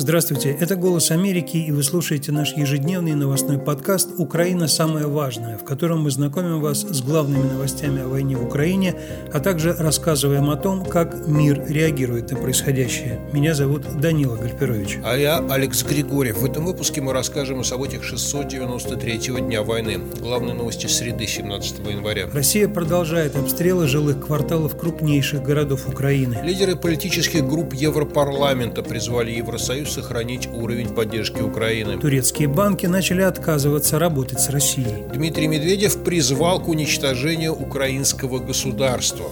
Здравствуйте, это «Голос Америки», и вы слушаете наш ежедневный новостной подкаст «Украина. Самое важное», в котором мы знакомим вас с главными новостями о войне в Украине, а также рассказываем о том, как мир реагирует на происходящее. Меня зовут Данила Гальперович. А я Алекс Григорьев. В этом выпуске мы расскажем о событиях 693-го дня войны. Главные новости среды 17 января. Россия продолжает обстрелы жилых кварталов крупнейших городов Украины. Лидеры политических групп Европарламента призвали Евросоюз сохранить уровень поддержки Украины. Турецкие банки начали отказываться работать с Россией. Дмитрий Медведев призвал к уничтожению украинского государства.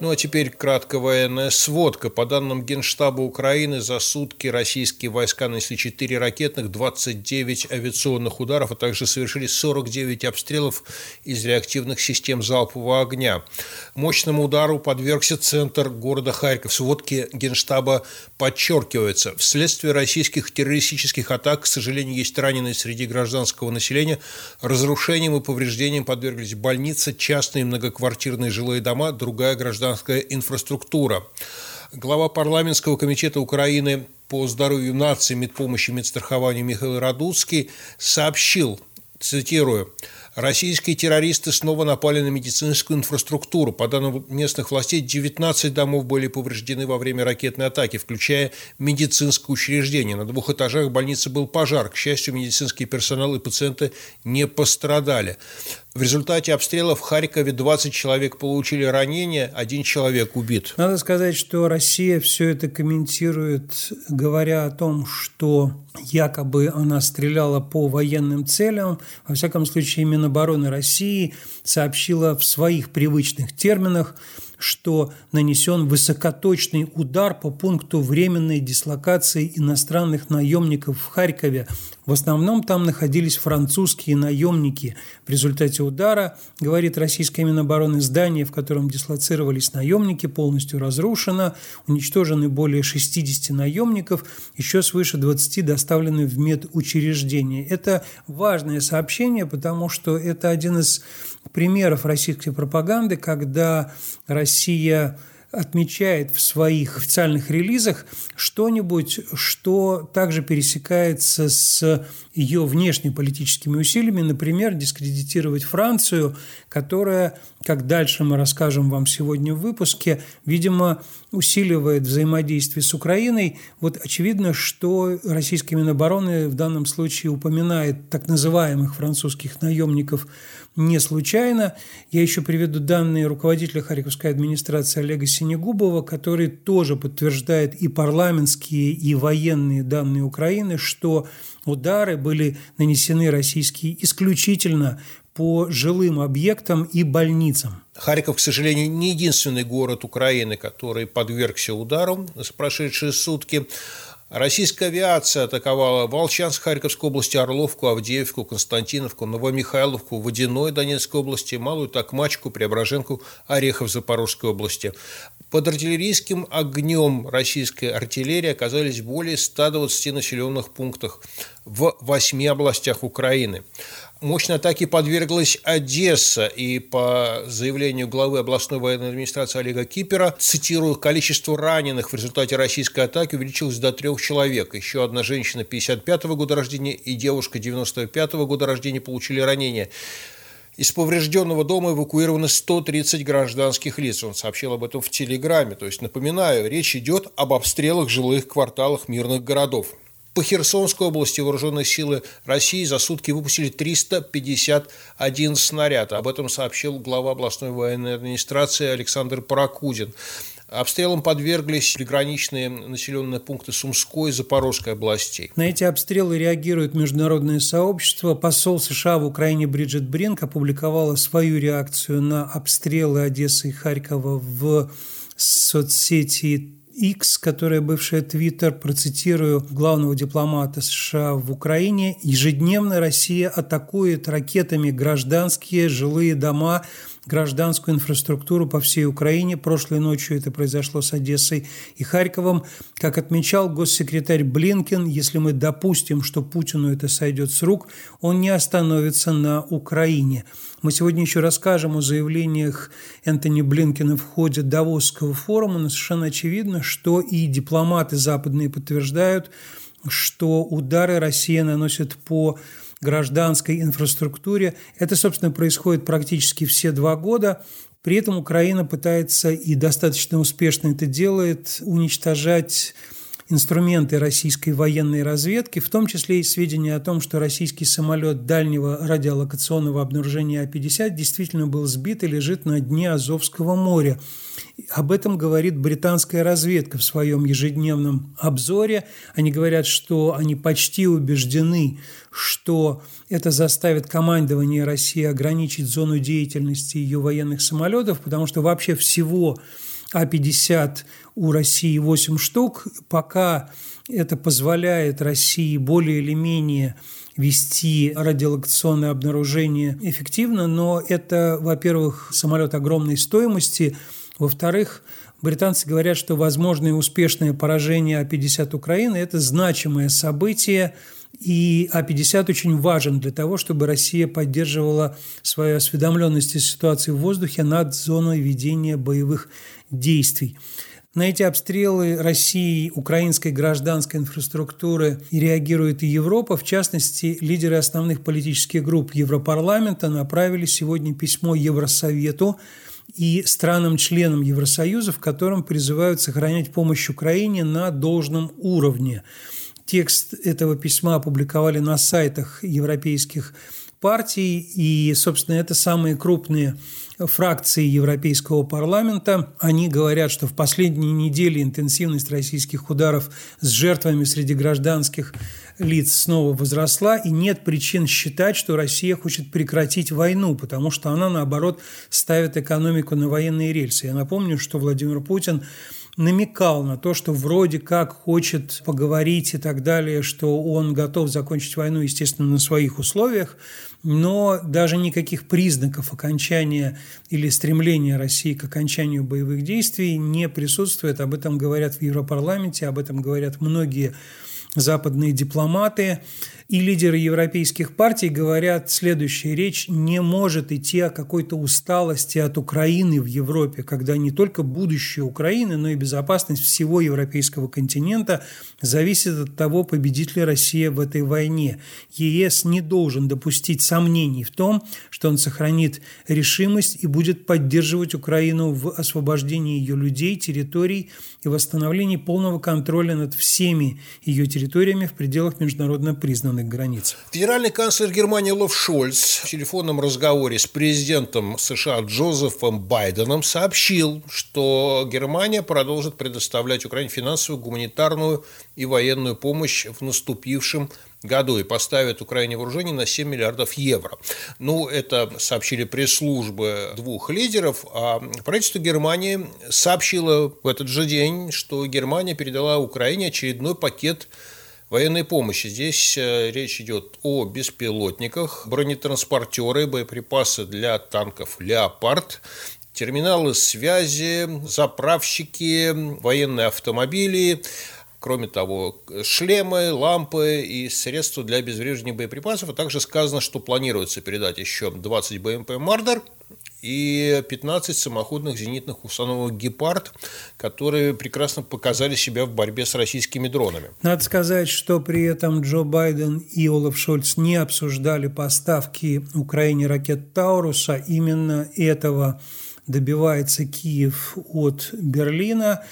Ну а теперь краткая военная сводка. По данным Генштаба Украины, за сутки российские войска нанесли 4 ракетных, 29 авиационных ударов, а также совершили 49 обстрелов из реактивных систем залпового огня. Мощному удару подвергся центр города Харьков. В сводке Генштаба подчеркивается, вследствие российских террористических атак, к сожалению, есть раненые среди гражданского населения. Разрушением и повреждением подверглись больницы, частные многоквартирные жилые дома, другая гражданская гражданская инфраструктура. Глава парламентского комитета Украины по здоровью нации, медпомощи медстрахованию Михаил Радуцкий сообщил, цитирую, Российские террористы снова напали на медицинскую инфраструктуру. По данным местных властей, 19 домов были повреждены во время ракетной атаки, включая медицинское учреждение. На двух этажах больницы был пожар. К счастью, медицинский персонал и пациенты не пострадали. В результате обстрелов в Харькове 20 человек получили ранения, один человек убит. Надо сказать, что Россия все это комментирует, говоря о том, что якобы она стреляла по военным целям. Во всяком случае, Минобороны России сообщила в своих привычных терминах, что нанесен высокоточный удар по пункту временной дислокации иностранных наемников в Харькове. В основном там находились французские наемники. В результате удара, говорит российская Минобороны, здание, в котором дислоцировались наемники, полностью разрушено, уничтожены более 60 наемников, еще свыше 20 доставлены в медучреждение. Это важное сообщение, потому что это один из примеров российской пропаганды, когда Россия Garcia, отмечает в своих официальных релизах что-нибудь, что также пересекается с ее внешнеполитическими усилиями, например, дискредитировать Францию, которая, как дальше мы расскажем вам сегодня в выпуске, видимо, усиливает взаимодействие с Украиной. Вот очевидно, что российская Минобороны в данном случае упоминает так называемых французских наемников не случайно. Я еще приведу данные руководителя Харьковской администрации Олега Синегубова, который тоже подтверждает и парламентские, и военные данные Украины, что удары были нанесены российские исключительно по жилым объектам и больницам. Харьков, к сожалению, не единственный город Украины, который подвергся ударам за прошедшие сутки. Российская авиация атаковала Волчанск Харьковской области, Орловку, Авдеевку, Константиновку, Новомихайловку, Водяной Донецкой области, Малую Токмачку, Преображенку, Орехов Запорожской области. Под артиллерийским огнем российской артиллерии оказались более 120 населенных пунктах в восьми областях Украины. Мощной атаке подверглась Одесса, и по заявлению главы областной военной администрации Олега Кипера, цитирую, количество раненых в результате российской атаки увеличилось до трех человек. Еще одна женщина 55 -го года рождения и девушка 95 -го года рождения получили ранения. Из поврежденного дома эвакуированы 130 гражданских лиц. Он сообщил об этом в Телеграме. То есть, напоминаю, речь идет об обстрелах жилых кварталах мирных городов. По Херсонской области вооруженные силы России за сутки выпустили 351 снаряд. Об этом сообщил глава областной военной администрации Александр Паракудин. Обстрелам подверглись приграничные населенные пункты Сумской и Запорожской областей. На эти обстрелы реагирует международное сообщество. Посол США в Украине Бриджит Бринк опубликовала свою реакцию на обстрелы Одессы и Харькова в соцсети X, которая бывшая Твиттер, процитирую главного дипломата США в Украине, ежедневно Россия атакует ракетами гражданские жилые дома гражданскую инфраструктуру по всей Украине. Прошлой ночью это произошло с Одессой и Харьковом. Как отмечал госсекретарь Блинкен, если мы допустим, что Путину это сойдет с рук, он не остановится на Украине. Мы сегодня еще расскажем о заявлениях Энтони Блинкина в ходе Давосского форума, но совершенно очевидно, что и дипломаты западные подтверждают, что удары Россия наносит по гражданской инфраструктуре. Это, собственно, происходит практически все два года. При этом Украина пытается и достаточно успешно это делает уничтожать инструменты российской военной разведки, в том числе и сведения о том, что российский самолет дальнего радиолокационного обнаружения А-50 действительно был сбит и лежит на дне Азовского моря. Об этом говорит британская разведка в своем ежедневном обзоре. Они говорят, что они почти убеждены, что это заставит командование России ограничить зону деятельности ее военных самолетов, потому что вообще всего а-50 у России 8 штук. Пока это позволяет России более или менее вести радиолокационное обнаружение эффективно, но это, во-первых, самолет огромной стоимости, во-вторых, британцы говорят, что возможное успешное поражение А-50 Украины – это значимое событие, и А-50 очень важен для того, чтобы Россия поддерживала свою осведомленность о ситуации в воздухе над зоной ведения боевых действий. На эти обстрелы России, украинской гражданской инфраструктуры и реагирует и Европа. В частности, лидеры основных политических групп Европарламента направили сегодня письмо Евросовету и странам-членам Евросоюза, в котором призывают сохранять помощь Украине на должном уровне. Текст этого письма опубликовали на сайтах европейских партий, и, собственно, это самые крупные фракции Европейского парламента. Они говорят, что в последние недели интенсивность российских ударов с жертвами среди гражданских лиц снова возросла, и нет причин считать, что Россия хочет прекратить войну, потому что она, наоборот, ставит экономику на военные рельсы. Я напомню, что Владимир Путин намекал на то, что вроде как хочет поговорить и так далее, что он готов закончить войну, естественно, на своих условиях, но даже никаких признаков окончания или стремления России к окончанию боевых действий не присутствует. Об этом говорят в Европарламенте, об этом говорят многие западные дипломаты и лидеры европейских партий говорят следующее. Речь не может идти о какой-то усталости от Украины в Европе, когда не только будущее Украины, но и безопасность всего европейского континента зависит от того, победит ли Россия в этой войне. ЕС не должен допустить сомнений в том, что он сохранит решимость и будет поддерживать Украину в освобождении ее людей, территорий и восстановлении полного контроля над всеми ее территориями в пределах международно признанных границ. Федеральный канцлер Германии Лов Шольц в телефонном разговоре с президентом США Джозефом Байденом сообщил, что Германия продолжит предоставлять Украине финансовую, гуманитарную и военную помощь в наступившем году и поставит Украине вооружение на 7 миллиардов евро. Ну, это сообщили пресс-службы двух лидеров, а правительство Германии сообщило в этот же день, что Германия передала Украине очередной пакет военной помощи. Здесь э, речь идет о беспилотниках, бронетранспортеры, боеприпасы для танков «Леопард», терминалы связи, заправщики, военные автомобили, Кроме того, шлемы, лампы и средства для обезвреживания боеприпасов. А также сказано, что планируется передать еще 20 БМП «Мардер», и 15 самоходных зенитных установок «Гепард», которые прекрасно показали себя в борьбе с российскими дронами. Надо сказать, что при этом Джо Байден и Олаф Шольц не обсуждали поставки Украине ракет «Тауруса». Именно этого добивается Киев от Берлина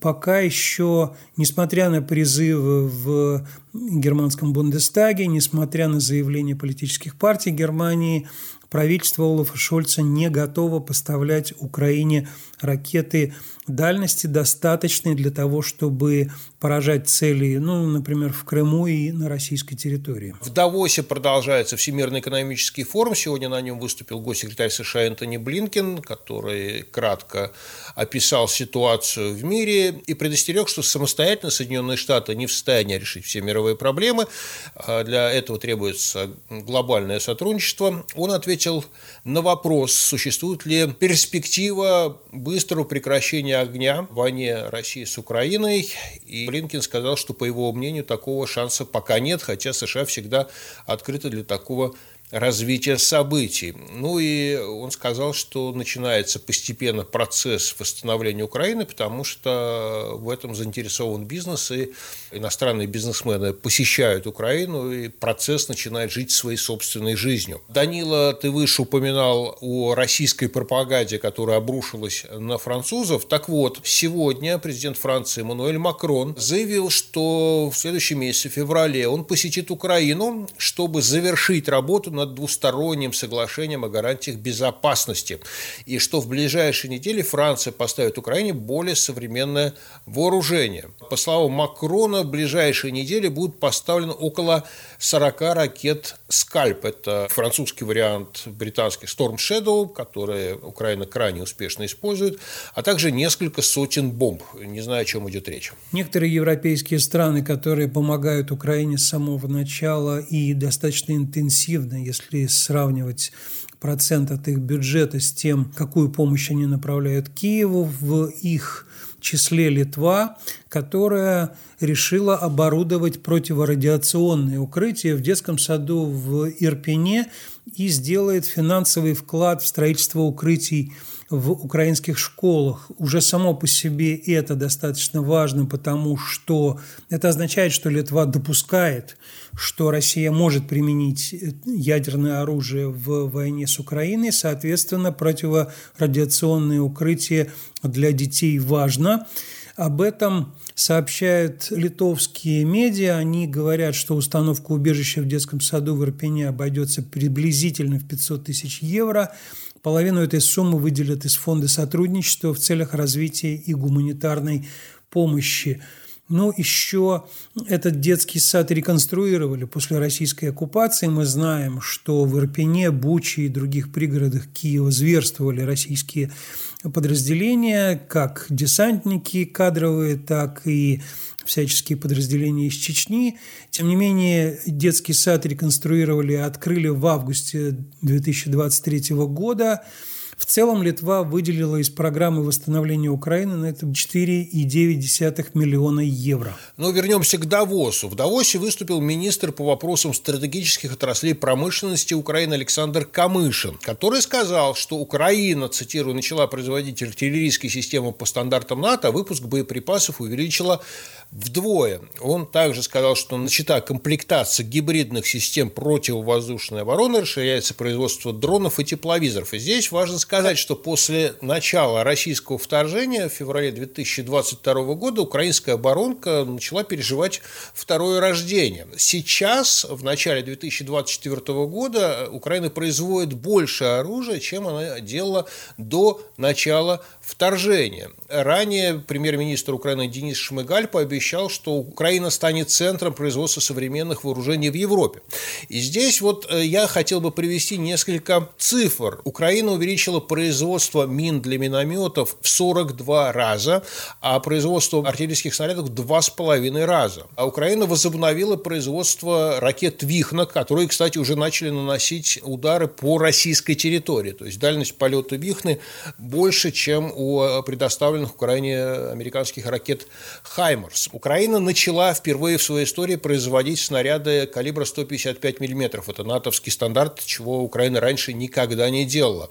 пока еще, несмотря на призывы в германском Бундестаге, несмотря на заявления политических партий Германии, правительство Олафа Шольца не готово поставлять Украине ракеты дальности, достаточные для того, чтобы поражать цели, ну, например, в Крыму и на российской территории. В Давосе продолжается Всемирный экономический форум. Сегодня на нем выступил госсекретарь США Энтони Блинкен, который кратко описал ситуацию в мире и предостерег, что самостоятельно Соединенные Штаты не в состоянии решить все мировые проблемы. А для этого требуется глобальное сотрудничество. Он ответил ответил на вопрос, существует ли перспектива быстрого прекращения огня в войне России с Украиной. И Блинкин сказал, что, по его мнению, такого шанса пока нет, хотя США всегда открыты для такого развития событий. Ну и он сказал, что начинается постепенно процесс восстановления Украины, потому что в этом заинтересован бизнес, и иностранные бизнесмены посещают Украину, и процесс начинает жить своей собственной жизнью. Данила, ты выше упоминал о российской пропаганде, которая обрушилась на французов. Так вот, сегодня президент Франции Эммануэль Макрон заявил, что в следующем месяце, в феврале, он посетит Украину, чтобы завершить работу над двусторонним соглашением о гарантиях безопасности, и что в ближайшие недели Франция поставит Украине более современное вооружение. По словам Макрона, в ближайшие недели будут поставлены около 40 ракет «Скальп». Это французский вариант британских Storm Shadow, которые Украина крайне успешно использует, а также несколько сотен бомб. Не знаю, о чем идет речь. Некоторые европейские страны, которые помогают Украине с самого начала и достаточно интенсивно, если сравнивать процент от их бюджета с тем, какую помощь они направляют Киеву, в их числе Литва, которая решила оборудовать противорадиационные укрытия в детском саду в Ирпене и сделает финансовый вклад в строительство укрытий в украинских школах. Уже само по себе это достаточно важно, потому что это означает, что Литва допускает, что Россия может применить ядерное оружие в войне с Украиной. Соответственно, противорадиационные укрытия для детей важно. Об этом сообщают литовские медиа. Они говорят, что установка убежища в детском саду в Ирпене обойдется приблизительно в 500 тысяч евро. Половину этой суммы выделят из фонда сотрудничества в целях развития и гуманитарной помощи. Но еще этот детский сад реконструировали после российской оккупации. Мы знаем, что в Ирпене, Буче и других пригородах Киева зверствовали российские подразделения, как десантники кадровые, так и всяческие подразделения из Чечни. Тем не менее, детский сад реконструировали и открыли в августе 2023 года. В целом Литва выделила из программы восстановления Украины на это 4,9 миллиона евро. Но вернемся к Давосу. В Давосе выступил министр по вопросам стратегических отраслей промышленности Украины Александр Камышин, который сказал, что Украина, цитирую, начала производить артиллерийские системы по стандартам НАТО, выпуск боеприпасов увеличила вдвое. Он также сказал, что начата комплектация гибридных систем противовоздушной обороны, расширяется производство дронов и тепловизоров. И здесь важно сказать, что после начала российского вторжения в феврале 2022 года украинская оборонка начала переживать второе рождение. Сейчас, в начале 2024 года, Украина производит больше оружия, чем она делала до начала вторжения. Ранее премьер-министр Украины Денис Шмыгаль пообещал, что Украина станет центром производства современных вооружений в Европе. И здесь вот э, я хотел бы привести несколько цифр. Украина увеличила производство мин для минометов в 42 раза, а производство артиллерийских снарядов в 2,5 раза. А Украина возобновила производство ракет «Вихна», которые, кстати, уже начали наносить удары по российской территории. То есть дальность полета «Вихны» больше, чем у предоставленных Украине американских ракет «Хаймарс». Украина начала впервые в своей истории производить снаряды калибра 155 мм. Это натовский стандарт, чего Украина раньше никогда не делала.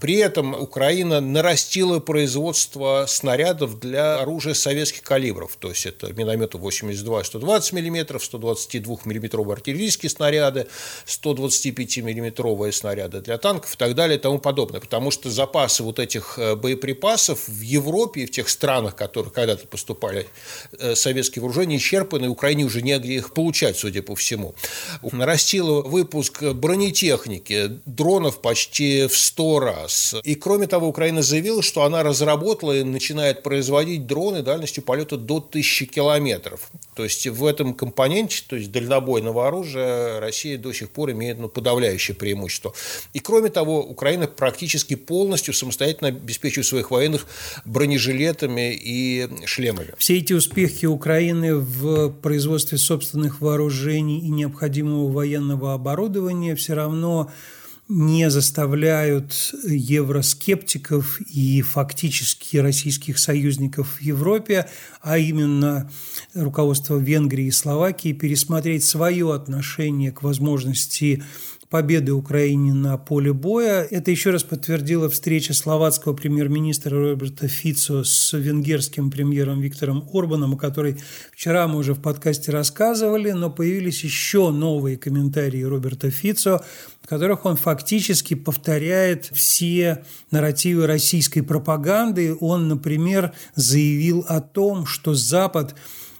При этом Украина нарастила производство снарядов для оружия советских калибров, то есть это минометы 82 120 мм, 122 мм артиллерийские снаряды, 125 мм снаряды для танков и так далее и тому подобное, потому что запасы вот этих э, боеприпасов в Европе и в тех странах, в которых когда-то поступали э, советские вооружения, исчерпаны, и Украине уже негде их получать, судя по всему. Нарастила выпуск бронетехники, дронов почти в 100 раз, раз. И кроме того, Украина заявила, что она разработала и начинает производить дроны дальностью полета до 1000 километров. То есть в этом компоненте, то есть дальнобойного оружия, Россия до сих пор имеет ну, подавляющее преимущество. И кроме того, Украина практически полностью самостоятельно обеспечивает своих военных бронежилетами и шлемами. Все эти успехи Украины в производстве собственных вооружений и необходимого военного оборудования все равно не заставляют евроскептиков и фактически российских союзников в Европе, а именно руководство Венгрии и Словакии, пересмотреть свое отношение к возможности победы Украине на поле боя. Это еще раз подтвердила встреча словацкого премьер-министра Роберта Фицо с венгерским премьером Виктором Орбаном, о которой вчера мы уже в подкасте рассказывали, но появились еще новые комментарии Роберта Фицо, в которых он фактически повторяет все нарративы российской пропаганды. Он, например, заявил о том, что Запад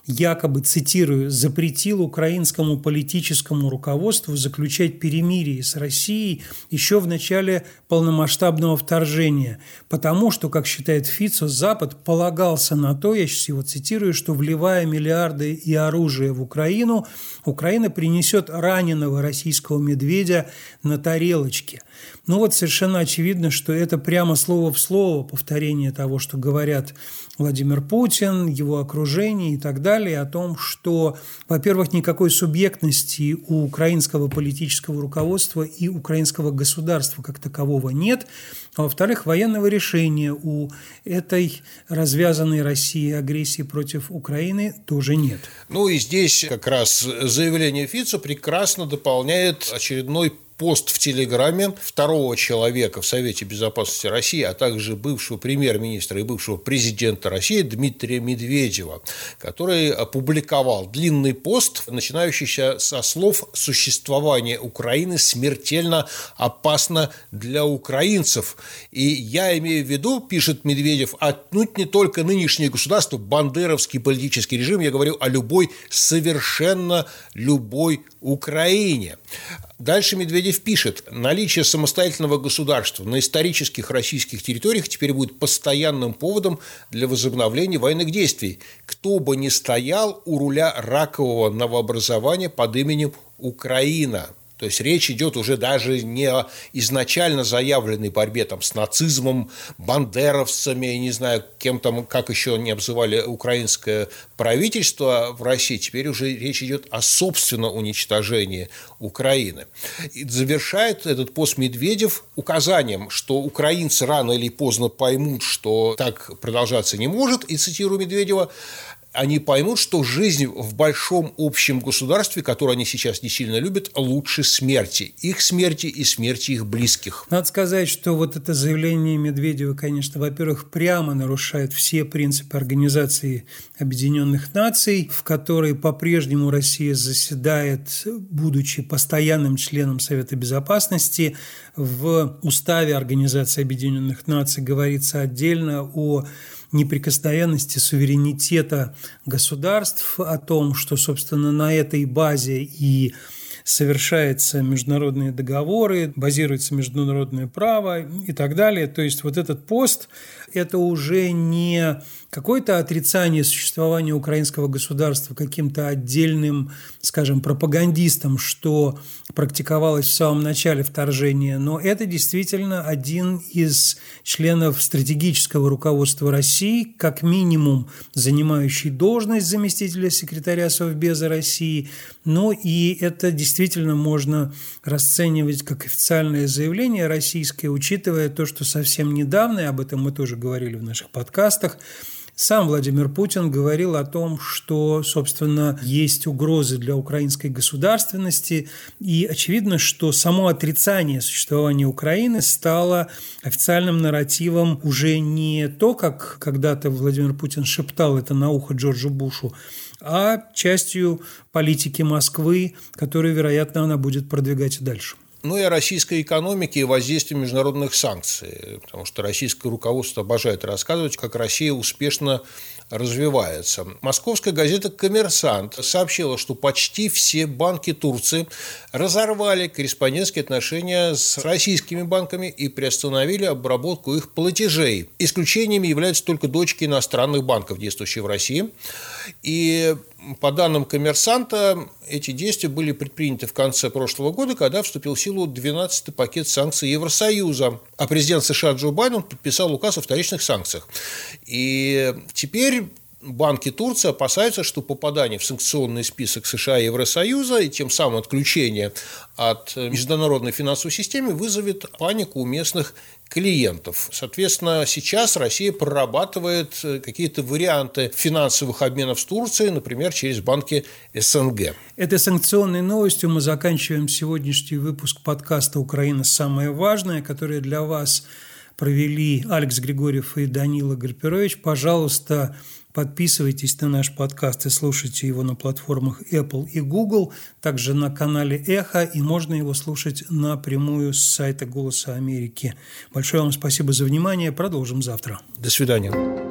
якобы, цитирую, запретил украинскому политическому руководству заключать перемирие с Россией еще в начале полномасштабного вторжения, потому что, как считает Фицо, Запад полагался на то, я сейчас его цитирую, что вливая миллиарды и оружие в Украину, Украина принесет раненого российского медведя на тарелочке. Ну вот совершенно очевидно, что это прямо слово в слово повторение того, что говорят Владимир Путин, его окружение и так далее, о том, что, во-первых, никакой субъектности у украинского политического руководства и украинского государства как такового нет, а во-вторых, военного решения у этой развязанной России агрессии против Украины тоже нет. Ну и здесь как раз заявление Фицо прекрасно дополняет очередной пост в Телеграме второго человека в Совете Безопасности России, а также бывшего премьер-министра и бывшего президента России Дмитрия Медведева, который опубликовал длинный пост, начинающийся со слов «Существование Украины смертельно опасно для украинцев». И я имею в виду, пишет Медведев, отнюдь не только нынешнее государство, бандеровский политический режим, я говорю о любой, совершенно любой Украине. Дальше Медведев пишет, наличие самостоятельного государства на исторических российских территориях теперь будет постоянным поводом для возобновления военных действий. Кто бы ни стоял у руля ракового новообразования под именем Украина – то есть речь идет уже даже не о изначально заявленной борьбе там, с нацизмом, бандеровцами, не знаю, кем там, как еще не обзывали украинское правительство в России, теперь уже речь идет о собственном уничтожении Украины. И завершает этот пост Медведев указанием, что украинцы рано или поздно поймут, что так продолжаться не может, и цитирую Медведева, они поймут, что жизнь в большом общем государстве, которое они сейчас не сильно любят, лучше смерти. Их смерти и смерти их близких. Надо сказать, что вот это заявление Медведева, конечно, во-первых, прямо нарушает все принципы Организации Объединенных Наций, в которой по-прежнему Россия заседает, будучи постоянным членом Совета Безопасности. В уставе Организации Объединенных Наций говорится отдельно о неприкосновенности суверенитета государств, о том, что, собственно, на этой базе и совершаются международные договоры, базируется международное право и так далее. То есть вот этот пост – это уже не какое-то отрицание существования украинского государства каким-то отдельным, скажем, пропагандистом, что практиковалось в самом начале вторжения, но это действительно один из членов стратегического руководства России, как минимум занимающий должность заместителя секретаря Совбеза России, но и это действительно можно расценивать как официальное заявление российское, учитывая то, что совсем недавно, и об этом мы тоже говорили в наших подкастах, сам Владимир Путин говорил о том, что, собственно, есть угрозы для украинской государственности, и очевидно, что само отрицание существования Украины стало официальным нарративом уже не то, как когда-то Владимир Путин шептал это на ухо Джорджу Бушу, а частью политики Москвы, которую, вероятно, она будет продвигать и дальше ну и о российской экономике и воздействии международных санкций, потому что российское руководство обожает рассказывать, как Россия успешно развивается. Московская газета «Коммерсант» сообщила, что почти все банки Турции разорвали корреспондентские отношения с российскими банками и приостановили обработку их платежей. Исключениями являются только дочки иностранных банков, действующие в России. И по данным коммерсанта, эти действия были предприняты в конце прошлого года, когда вступил в силу 12-й пакет санкций Евросоюза, а президент США Джо Байден подписал указ о вторичных санкциях. И теперь банки Турции опасаются, что попадание в санкционный список США и Евросоюза и тем самым отключение от международной финансовой системы вызовет панику у местных клиентов. Соответственно, сейчас Россия прорабатывает какие-то варианты финансовых обменов с Турцией, например, через банки СНГ. Этой санкционной новостью мы заканчиваем сегодняшний выпуск подкаста «Украина. Самое важное», который для вас провели Алекс Григорьев и Данила Гарперович. Пожалуйста, подписывайтесь на наш подкаст и слушайте его на платформах Apple и Google, также на канале Эхо, и можно его слушать напрямую с сайта «Голоса Америки». Большое вам спасибо за внимание. Продолжим завтра. До свидания.